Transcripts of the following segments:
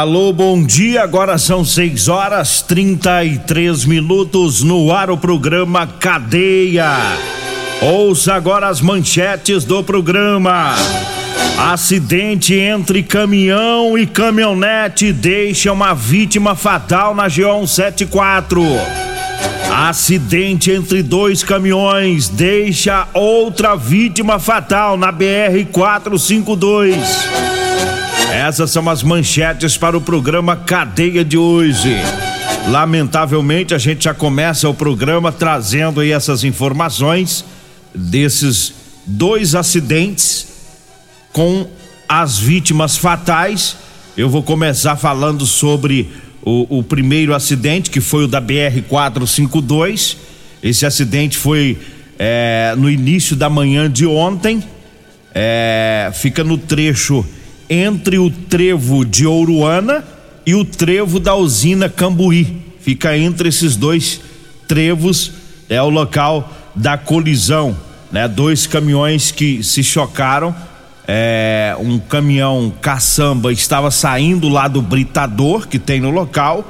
Alô, bom dia. Agora são 6 horas 33 minutos no ar o programa Cadeia. Ouça agora as manchetes do programa. Acidente entre caminhão e caminhonete deixa uma vítima fatal na GO 174. Acidente entre dois caminhões deixa outra vítima fatal na BR 452. Essas são as manchetes para o programa Cadeia de hoje. Lamentavelmente, a gente já começa o programa trazendo aí essas informações desses dois acidentes com as vítimas fatais. Eu vou começar falando sobre o, o primeiro acidente, que foi o da BR 452. Esse acidente foi é, no início da manhã de ontem. É, fica no trecho entre o trevo de Ouruana e o trevo da usina Cambuí. Fica entre esses dois trevos, é o local da colisão, né? Dois caminhões que se chocaram. É, um caminhão caçamba estava saindo lá do britador que tem no local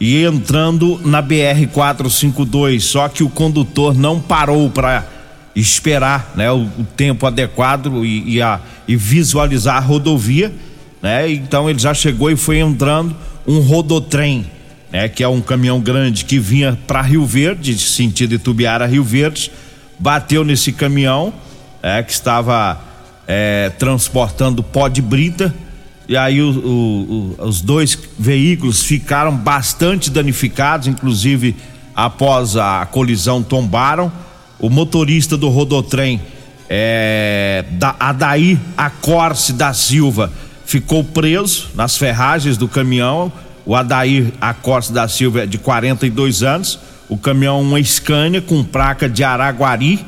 e entrando na BR 452, só que o condutor não parou para esperar né, o, o tempo adequado e, e, a, e visualizar a rodovia, né? Então ele já chegou e foi entrando um rodotrem, né? Que é um caminhão grande que vinha para Rio Verde, sentido Itubiara Rio Verde, bateu nesse caminhão, é, que estava é, transportando pó de brita, e aí o, o, o, os dois veículos ficaram bastante danificados, inclusive após a colisão tombaram o motorista do rodotrem é, da Adair Acorce da Silva ficou preso nas ferragens do caminhão. O Adair Acorce da Silva é de 42 anos. O caminhão uma Scania com placa de Araguari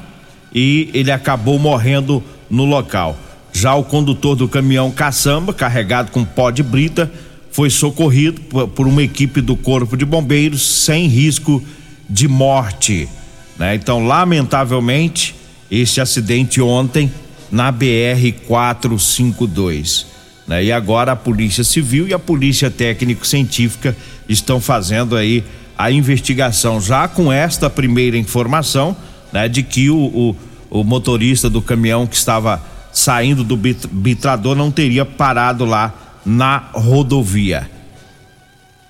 e ele acabou morrendo no local. Já o condutor do caminhão caçamba, carregado com pó de brita, foi socorrido por uma equipe do Corpo de Bombeiros sem risco de morte. Né? Então, lamentavelmente, este acidente ontem na BR 452. Né? E agora a Polícia Civil e a Polícia Técnico-Científica estão fazendo aí a investigação, já com esta primeira informação, né, de que o, o, o motorista do caminhão que estava saindo do bitrador não teria parado lá na rodovia.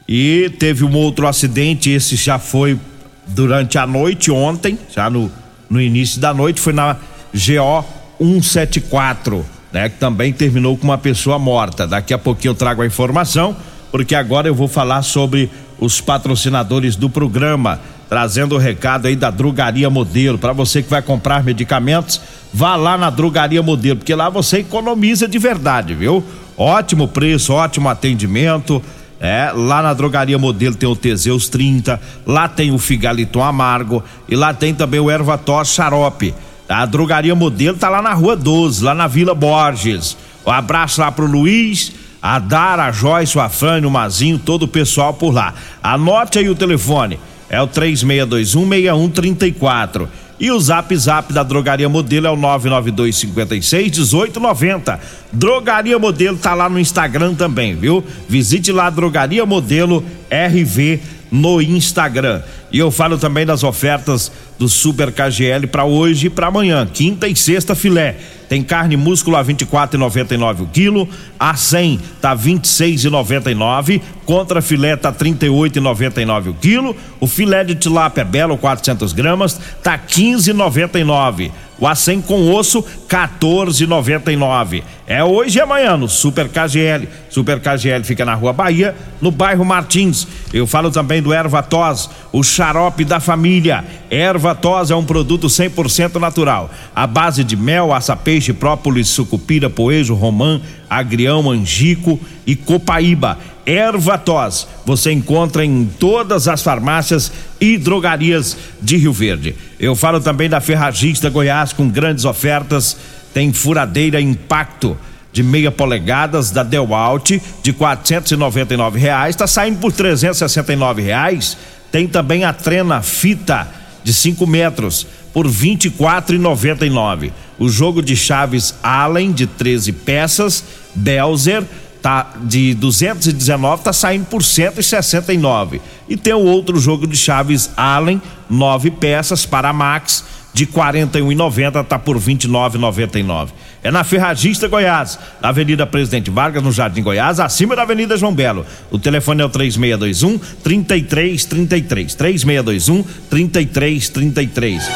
E teve um outro acidente, esse já foi durante a noite ontem, já no, no início da noite, foi na GO 174, né? Que também terminou com uma pessoa morta. Daqui a pouquinho eu trago a informação, porque agora eu vou falar sobre os patrocinadores do programa, trazendo o recado aí da Drogaria Modelo. Para você que vai comprar medicamentos, vá lá na Drogaria Modelo, porque lá você economiza de verdade, viu? Ótimo preço, ótimo atendimento é, lá na drogaria modelo tem o Teseus 30, lá tem o Figaliton Amargo e lá tem também o Ervatos Xarope. A drogaria modelo tá lá na rua 12, lá na Vila Borges. Um abraço lá pro Luiz, a Dara, a Joyce, o Afrânio, o Mazinho, todo o pessoal por lá. Anote aí o telefone, é o 36216134. E o zap zap da Drogaria Modelo é o 992 56 1890. Drogaria Modelo tá lá no Instagram também, viu? Visite lá Drogaria Modelo RV no Instagram. E eu falo também das ofertas do Super KGL para hoje e para amanhã, quinta e sexta filé. Tem carne músculo a 24,99 o quilo, a 100 tá 26,99, contra filé tá 38,99 o quilo, o filé de tilápia belo 400 gramas tá 15,99. O A100 com osso, 14,99. É hoje e amanhã no Super KGL. Super KGL fica na Rua Bahia, no bairro Martins. Eu falo também do Erva Tos, o xarope da família. Erva Tos é um produto 100% natural. A base de mel, aça-peixe, própolis, sucupira, poejo, romã, agrião, angico e copaíba. Erva Tos, você encontra em todas as farmácias e drogarias de Rio Verde. Eu falo também da Ferragista Goiás com grandes ofertas. Tem furadeira Impacto de meia polegadas da Dewalt de quatrocentos e noventa e nove reais, está saindo por trezentos e sessenta e nove reais. Tem também a trena fita de 5 metros por vinte e quatro e noventa e nove. O jogo de chaves Allen de 13 peças, Belzer tá de 219 tá saindo por 169. E tem o outro jogo de chaves Allen, nove peças para Max de 41,90 tá por 29,99. É na Ferragista Goiás, na Avenida Presidente Vargas, no Jardim Goiás, acima da Avenida João Belo. O telefone é o 3621 3333. 3621 3333.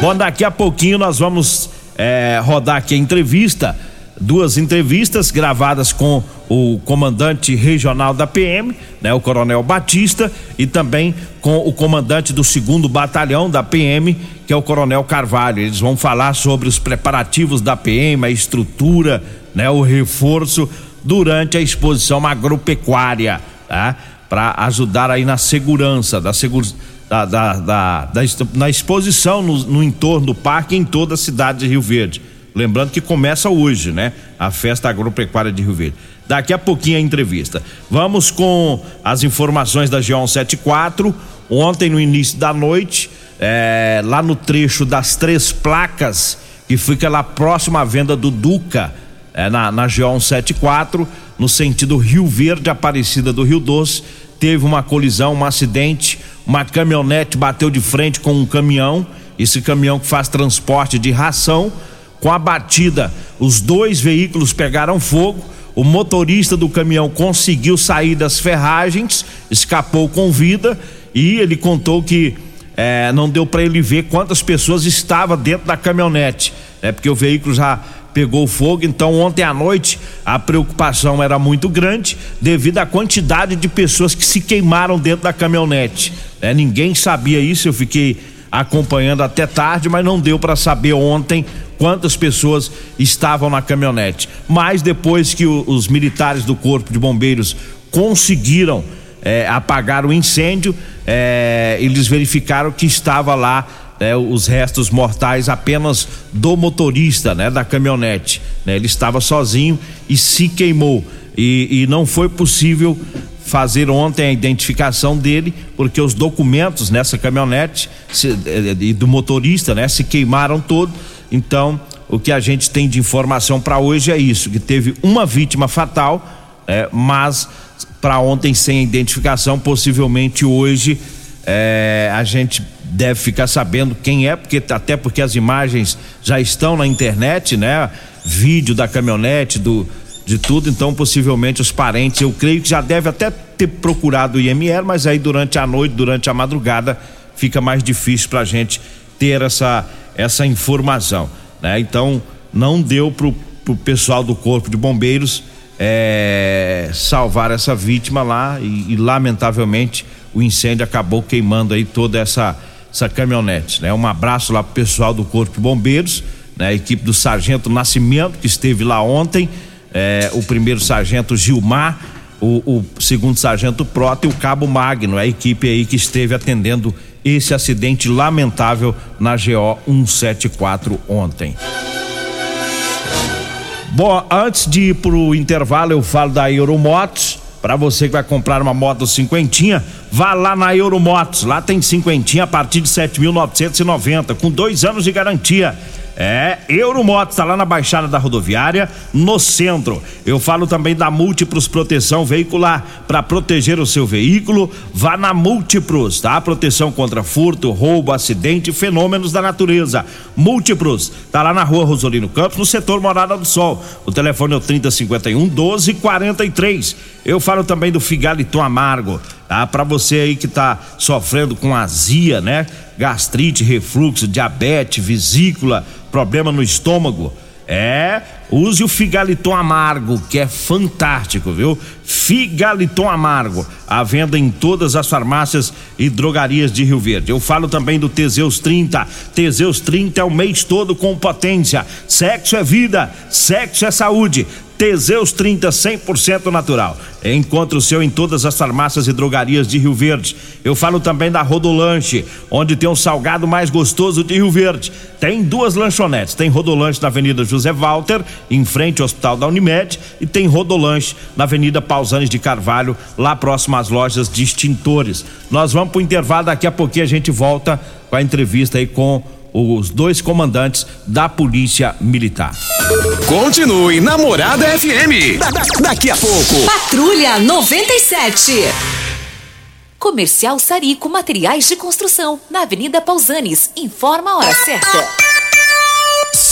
Bom, daqui a pouquinho nós vamos é, rodar aqui a entrevista duas entrevistas gravadas com o comandante regional da PM, né, o Coronel Batista, e também com o comandante do segundo batalhão da PM, que é o Coronel Carvalho. Eles vão falar sobre os preparativos da PM, a estrutura, né, o reforço durante a exposição agropecuária, tá? Para ajudar aí na segurança da segurança da, da, da, da, na exposição no, no entorno do parque em toda a cidade de Rio Verde. Lembrando que começa hoje, né? A festa agropecuária de Rio Verde. Daqui a pouquinho a entrevista. Vamos com as informações da G174. Ontem, no início da noite, é, lá no trecho das três placas, que fica lá próximo à venda do Duca, é, na, na G174, no sentido Rio Verde, Aparecida do Rio Doce, teve uma colisão, um acidente. Uma caminhonete bateu de frente com um caminhão. Esse caminhão que faz transporte de ração com a batida, os dois veículos pegaram fogo. O motorista do caminhão conseguiu sair das ferragens, escapou com vida e ele contou que é, não deu para ele ver quantas pessoas estavam dentro da caminhonete, é porque o veículo já pegou fogo. Então, ontem à noite a preocupação era muito grande devido à quantidade de pessoas que se queimaram dentro da caminhonete. É, ninguém sabia isso. Eu fiquei acompanhando até tarde, mas não deu para saber ontem quantas pessoas estavam na caminhonete. Mas depois que o, os militares do Corpo de Bombeiros conseguiram é, apagar o incêndio, é, eles verificaram que estava lá né, os restos mortais apenas do motorista né, da caminhonete. Né, ele estava sozinho e se queimou. E, e não foi possível fazer ontem a identificação dele, porque os documentos nessa caminhonete se, eh, e do motorista, né, se queimaram todo. Então, o que a gente tem de informação para hoje é isso, que teve uma vítima fatal, é, mas para ontem sem identificação, possivelmente hoje é, a gente deve ficar sabendo quem é, porque até porque as imagens já estão na internet, né? Vídeo da caminhonete, do de tudo, então possivelmente os parentes, eu creio que já deve até ter procurado o IML, mas aí durante a noite, durante a madrugada, fica mais difícil para a gente ter essa essa informação, né? Então não deu pro, pro pessoal do corpo de bombeiros é, salvar essa vítima lá e, e, lamentavelmente o incêndio acabou queimando aí toda essa essa caminhonete, né? Um abraço lá pro pessoal do corpo de bombeiros, né? Equipe do sargento Nascimento que esteve lá ontem é, o primeiro sargento Gilmar, o, o, segundo sargento Prota e o cabo Magno, a equipe aí que esteve atendendo esse acidente lamentável na GO 174 ontem. Bom, antes de ir pro intervalo, eu falo da Euromotos, Para você que vai comprar uma moto cinquentinha, vá lá na Euromotos. Lá tem cinquentinha a partir de 7.990, com dois anos de garantia. É, Euromotos, tá lá na Baixada da Rodoviária, no centro. Eu falo também da Múltiplos Proteção Veicular. Para proteger o seu veículo, vá na Múltiplos, tá? Proteção contra furto, roubo, acidente fenômenos da natureza. Múltiplos, tá lá na rua Rosolino Campos, no setor Morada do Sol. O telefone é o 3051 1243. Eu falo também do Figaliton Amargo, tá? Para você aí que tá sofrendo com azia, né? Gastrite, refluxo, diabetes, vesícula, problema no estômago. É, use o Figaliton Amargo, que é fantástico, viu? Figaliton Amargo, à venda em todas as farmácias e drogarias de Rio Verde. Eu falo também do Teseus 30. Teseus 30 é o mês todo com potência. Sexo é vida, sexo é saúde. Teseus 30 100% natural. Encontre o seu em todas as farmácias e drogarias de Rio Verde. Eu falo também da Rodolanche, onde tem o salgado mais gostoso de Rio Verde. Tem duas lanchonetes, tem Rodolanche na Avenida José Walter, em frente ao Hospital da Unimed, e tem Rodolanche na Avenida Pausanes de Carvalho, lá próximo às lojas de extintores. Nós vamos para o intervalo, daqui a pouquinho a gente volta com a entrevista aí com os dois comandantes da Polícia Militar. Continue Namorada FM. Da, da, daqui a pouco. Patrulha 97. Comercial Sarico Materiais de Construção, na Avenida Pausanes. Informa a hora certa.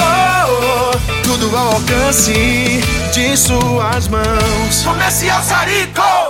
Oh, oh, tudo ao alcance de suas mãos. Comercial Sarico.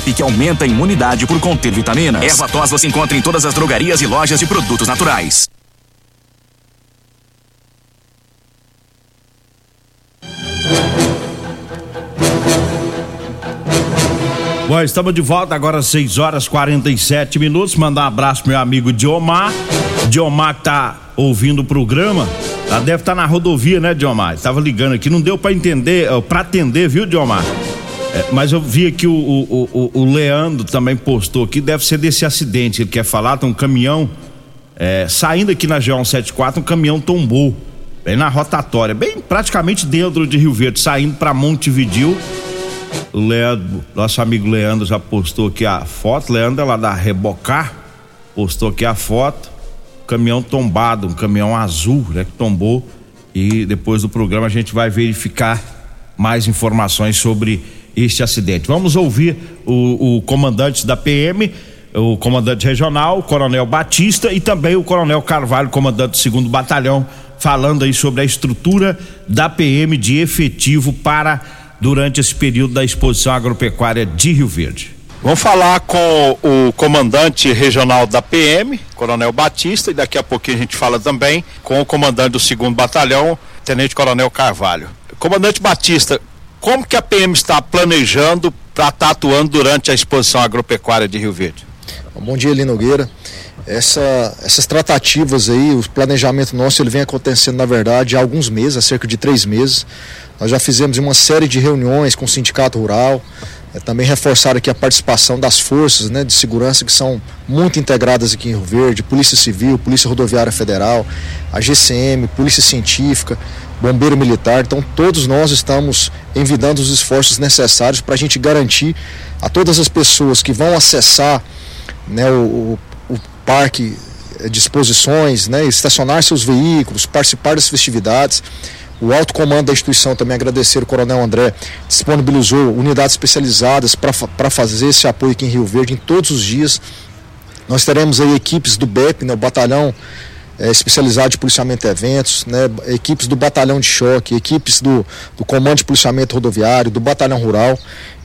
que aumenta a imunidade por conter vitaminas. Erva tos você encontra em todas as drogarias e lojas de produtos naturais. Bom, estamos de volta agora às 6 horas 47 minutos. Mandar um abraço pro meu amigo Diomar. Diomar que tá ouvindo o programa. Ela deve estar tá na rodovia, né, Diomar? Estava ligando aqui, não deu para entender, para atender, viu, Diomar? É, mas eu vi aqui o, o, o, o, Leandro também postou aqui, deve ser desse acidente. Ele quer falar, tem um caminhão é, saindo aqui na G174, um caminhão tombou. Bem na rotatória, bem praticamente dentro de Rio Verde, saindo para Montevidil o Leandro, nosso amigo Leandro já postou aqui a foto. Leandro é lá da Rebocar, postou aqui a foto. Caminhão tombado, um caminhão azul, né, que tombou. E depois do programa a gente vai verificar mais informações sobre este acidente. Vamos ouvir o, o comandante da PM, o comandante regional, o Coronel Batista e também o Coronel Carvalho, comandante do segundo batalhão, falando aí sobre a estrutura da PM de efetivo para durante esse período da exposição agropecuária de Rio Verde. Vamos falar com o comandante regional da PM, Coronel Batista, e daqui a pouquinho a gente fala também com o comandante do segundo batalhão, Tenente Coronel Carvalho. Comandante Batista, como que a PM está planejando para estar tá atuando durante a exposição agropecuária de Rio Verde? Bom dia, Lino Nogueira. Essa, essas tratativas aí, o planejamento nosso, ele vem acontecendo, na verdade, há alguns meses, há cerca de três meses. Nós já fizemos uma série de reuniões com o Sindicato Rural, é, também reforçar aqui a participação das forças né, de segurança que são muito integradas aqui em Rio Verde, Polícia Civil, Polícia Rodoviária Federal, a GCM, Polícia Científica, Bombeiro Militar. Então todos nós estamos envidando os esforços necessários para a gente garantir a todas as pessoas que vão acessar né, o, o, parque de exposições, né, estacionar seus veículos, participar das festividades o alto comando da instituição também agradecer o Coronel André, disponibilizou unidades especializadas para fazer esse apoio aqui em Rio Verde em todos os dias. Nós teremos aí equipes do BEP, né, o Batalhão é, especializado de policiamento de eventos, né, equipes do batalhão de choque, equipes do, do comando de policiamento rodoviário, do batalhão rural.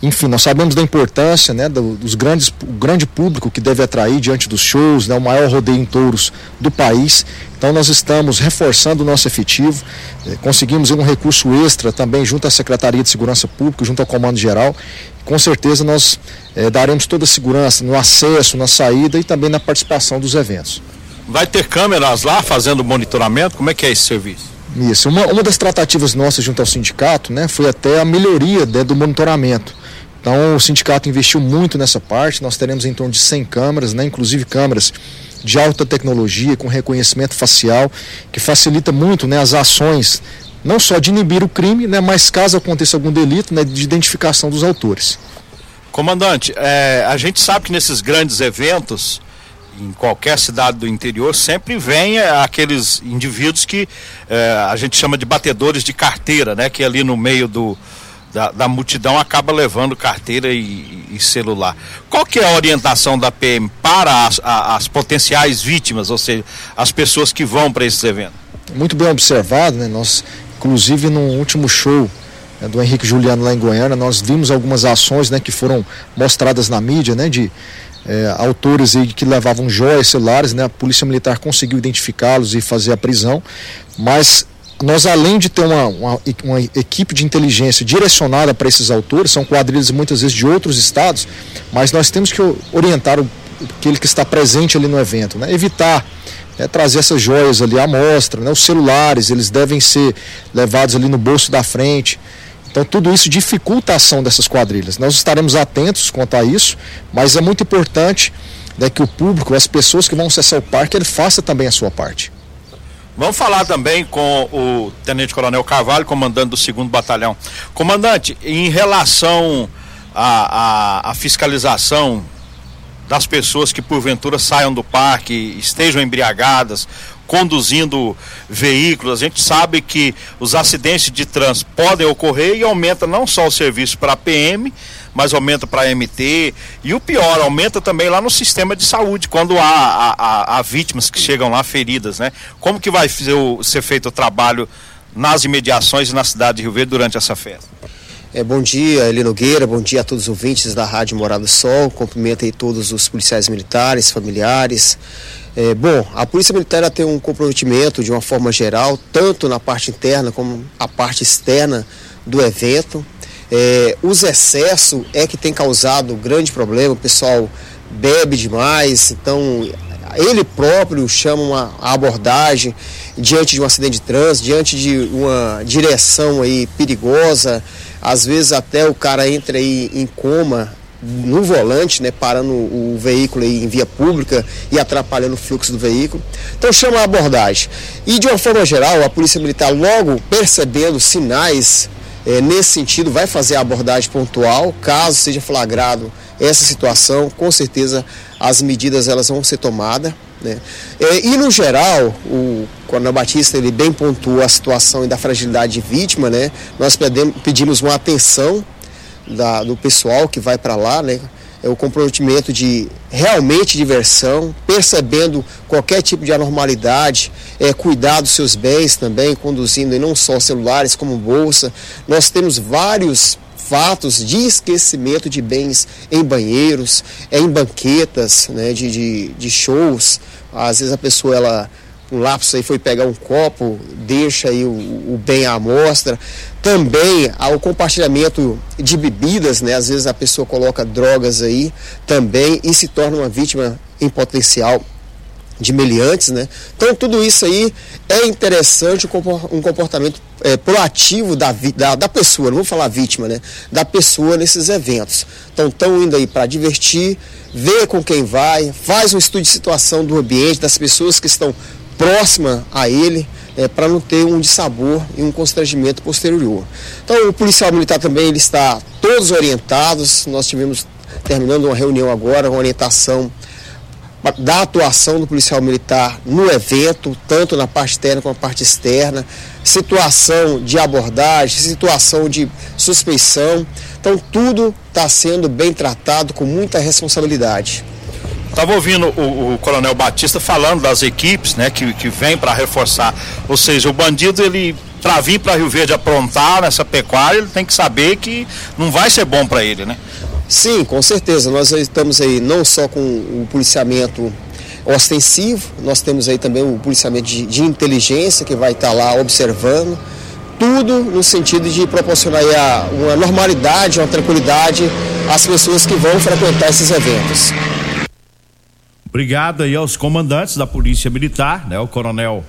Enfim, nós sabemos da importância né, dos grandes, o grande público que deve atrair diante dos shows, né, o maior rodeio em touros do país. Então nós estamos reforçando o nosso efetivo, eh, conseguimos um recurso extra também junto à Secretaria de Segurança Pública, junto ao Comando Geral. Com certeza nós eh, daremos toda a segurança no acesso, na saída e também na participação dos eventos. Vai ter câmeras lá fazendo monitoramento? Como é que é esse serviço? Isso. Uma, uma das tratativas nossas junto ao sindicato né, foi até a melhoria né, do monitoramento. Então o sindicato investiu muito nessa parte, nós teremos em torno de 100 câmeras, né, inclusive câmeras de alta tecnologia, com reconhecimento facial, que facilita muito né, as ações, não só de inibir o crime, né, mas caso aconteça algum delito, né, de identificação dos autores. Comandante, é, a gente sabe que nesses grandes eventos em qualquer cidade do interior sempre vem é, aqueles indivíduos que é, a gente chama de batedores de carteira, né? Que ali no meio do, da, da multidão acaba levando carteira e, e, celular. Qual que é a orientação da PM para as, a, as potenciais vítimas, ou seja, as pessoas que vão para esses eventos? Muito bem observado, né? Nós, inclusive no último show né, do Henrique Juliano lá em Goiânia, nós vimos algumas ações né, que foram mostradas na mídia, né? De é, autores aí que levavam joias, celulares, né? A polícia militar conseguiu identificá-los e fazer a prisão, mas nós além de ter uma, uma, uma equipe de inteligência direcionada para esses autores, são quadrilhas muitas vezes de outros estados, mas nós temos que orientar o, aquele que está presente ali no evento, né? evitar é, trazer essas joias ali à mostra, né? os celulares, eles devem ser levados ali no bolso da frente, então tudo isso dificulta a ação dessas quadrilhas. Nós estaremos atentos quanto a isso, mas é muito importante né, que o público, as pessoas que vão acessar o parque, ele faça também a sua parte. Vamos falar também com o Tenente Coronel Carvalho, comandante do segundo batalhão. Comandante, em relação a fiscalização das pessoas que porventura saiam do parque, estejam embriagadas, conduzindo veículos. A gente sabe que os acidentes de trânsito podem ocorrer e aumenta não só o serviço para a PM, mas aumenta para a MT. E o pior, aumenta também lá no sistema de saúde, quando há, há, há vítimas que chegam lá feridas, né? Como que vai o, ser feito o trabalho nas imediações e na cidade de Rio Verde durante essa festa? É, bom dia, Eli Nogueira, bom dia a todos os ouvintes da Rádio Morada do Sol. Cumprimento aí todos os policiais militares, familiares. É, bom, a Polícia Militar tem um comprometimento de uma forma geral, tanto na parte interna como a parte externa do evento. É, os excessos é que tem causado grande problema, o pessoal bebe demais, então ele próprio chama uma abordagem diante de um acidente de trânsito, diante de uma direção aí perigosa, às vezes até o cara entra aí em coma no volante, né, parando o veículo em via pública e atrapalhando o fluxo do veículo. Então chama a abordagem. E de uma forma geral, a Polícia Militar logo percebendo sinais é, nesse sentido vai fazer a abordagem pontual, caso seja flagrado essa situação, com certeza as medidas elas vão ser tomadas. Né? É, e no geral, o Coronel Batista ele bem pontua a situação e da fragilidade de vítima, né? Nós pedimos uma atenção da, do pessoal que vai para lá, né? É o comprometimento de realmente diversão, percebendo qualquer tipo de anormalidade, é, cuidar dos seus bens também, conduzindo e não só celulares como bolsa. Nós temos vários fatos de esquecimento de bens em banheiros, em banquetas, né, de, de, de shows. Às vezes a pessoa ela um lapso aí foi pegar um copo, deixa aí o, o bem à amostra. Também ao compartilhamento de bebidas, né? Às vezes a pessoa coloca drogas aí também e se torna uma vítima em potencial de meliantes, né? Então tudo isso aí é interessante, um comportamento é, proativo da, da, da, pessoa, não vou falar vítima, né? Da pessoa nesses eventos. Então estão indo aí para divertir, ver com quem vai, faz um estudo de situação do ambiente, das pessoas que estão próximas a ele, é, para não ter um dissabor e um constrangimento posterior. Então o policial militar também ele está todos orientados, nós tivemos terminando uma reunião agora, uma orientação da atuação do policial militar no evento, tanto na parte interna como na parte externa, situação de abordagem, situação de suspeição. Então, tudo está sendo bem tratado com muita responsabilidade. Estava ouvindo o, o, Coronel Batista falando das equipes né, que, que vem para reforçar. Ou seja, o bandido, ele para vir para Rio Verde aprontar nessa pecuária, ele tem que saber que não vai ser bom para ele, né? Sim, com certeza. Nós estamos aí não só com o policiamento ostensivo, nós temos aí também o policiamento de, de inteligência que vai estar tá lá observando, tudo no sentido de proporcionar uma normalidade, uma tranquilidade às pessoas que vão frequentar esses eventos. Obrigado aí aos comandantes da Polícia Militar, né? O Coronel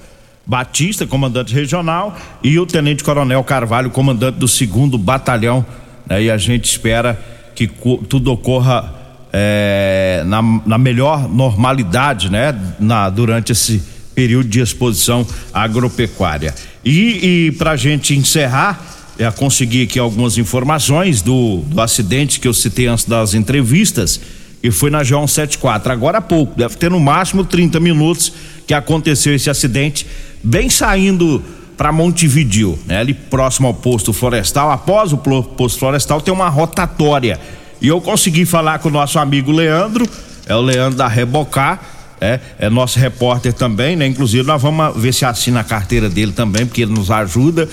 Batista, comandante regional, e o Tenente Coronel Carvalho, comandante do segundo batalhão. Né? E a gente espera que tudo ocorra é, na, na, melhor normalidade, né? Na, durante esse período de exposição agropecuária. E, e para a gente encerrar, é, conseguir aqui algumas informações do, do acidente que eu citei antes das entrevistas, e foi na João 74, agora há pouco, deve ter no máximo 30 minutos que aconteceu esse acidente, bem saindo para Montevidil, né? Ali próximo ao posto florestal. Após o posto florestal tem uma rotatória. E eu consegui falar com o nosso amigo Leandro, é o Leandro da Rebocar, é, é nosso repórter também, né? Inclusive nós vamos ver se assina a carteira dele também, porque ele nos ajuda.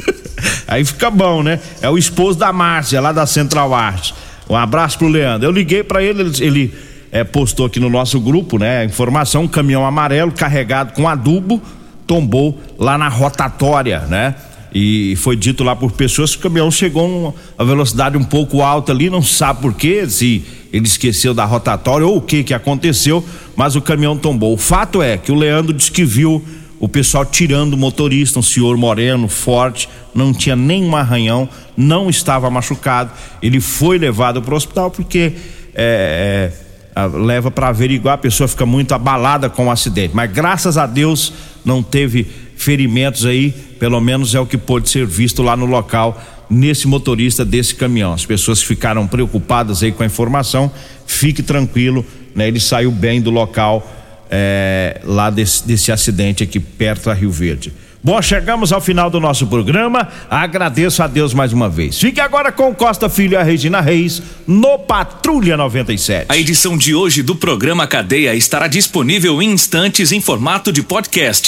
Aí fica bom, né? É o esposo da Márcia, lá da Central Arte. Um abraço pro Leandro. Eu liguei para ele, ele, ele é, postou aqui no nosso grupo, né? Informação, um caminhão amarelo carregado com adubo tombou lá na rotatória, né? E foi dito lá por pessoas que o caminhão chegou a velocidade um pouco alta ali, não sabe por quê, se ele esqueceu da rotatória ou o que que aconteceu, mas o caminhão tombou. O fato é que o Leandro disse que viu o pessoal tirando o motorista, um senhor moreno, forte, não tinha nenhum arranhão, não estava machucado. Ele foi levado para o hospital porque é, é, leva para averiguar, a pessoa fica muito abalada com o acidente. Mas graças a Deus não teve ferimentos aí, pelo menos é o que pôde ser visto lá no local nesse motorista desse caminhão. As pessoas ficaram preocupadas aí com a informação. Fique tranquilo, né? Ele saiu bem do local é, lá desse, desse acidente aqui perto da Rio Verde. Bom, chegamos ao final do nosso programa. Agradeço a Deus mais uma vez. Fique agora com Costa Filho e a Regina Reis no Patrulha 97. A edição de hoje do programa Cadeia estará disponível em instantes em formato de podcast